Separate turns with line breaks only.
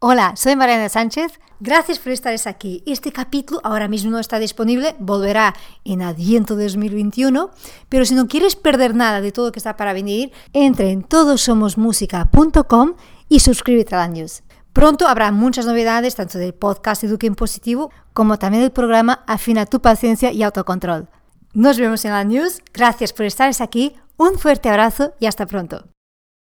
Hola, soy Mariana Sánchez. Gracias por estar aquí. Este capítulo ahora mismo no está disponible, volverá en Adviento 2021, pero si no quieres perder nada de todo lo que está para venir, entra en todosomosmusica.com y suscríbete a la news. Pronto habrá muchas novedades, tanto del podcast Eduque en Positivo como también del programa Afina tu paciencia y autocontrol. Nos vemos en la news. Gracias por estar aquí. Un fuerte abrazo y hasta pronto.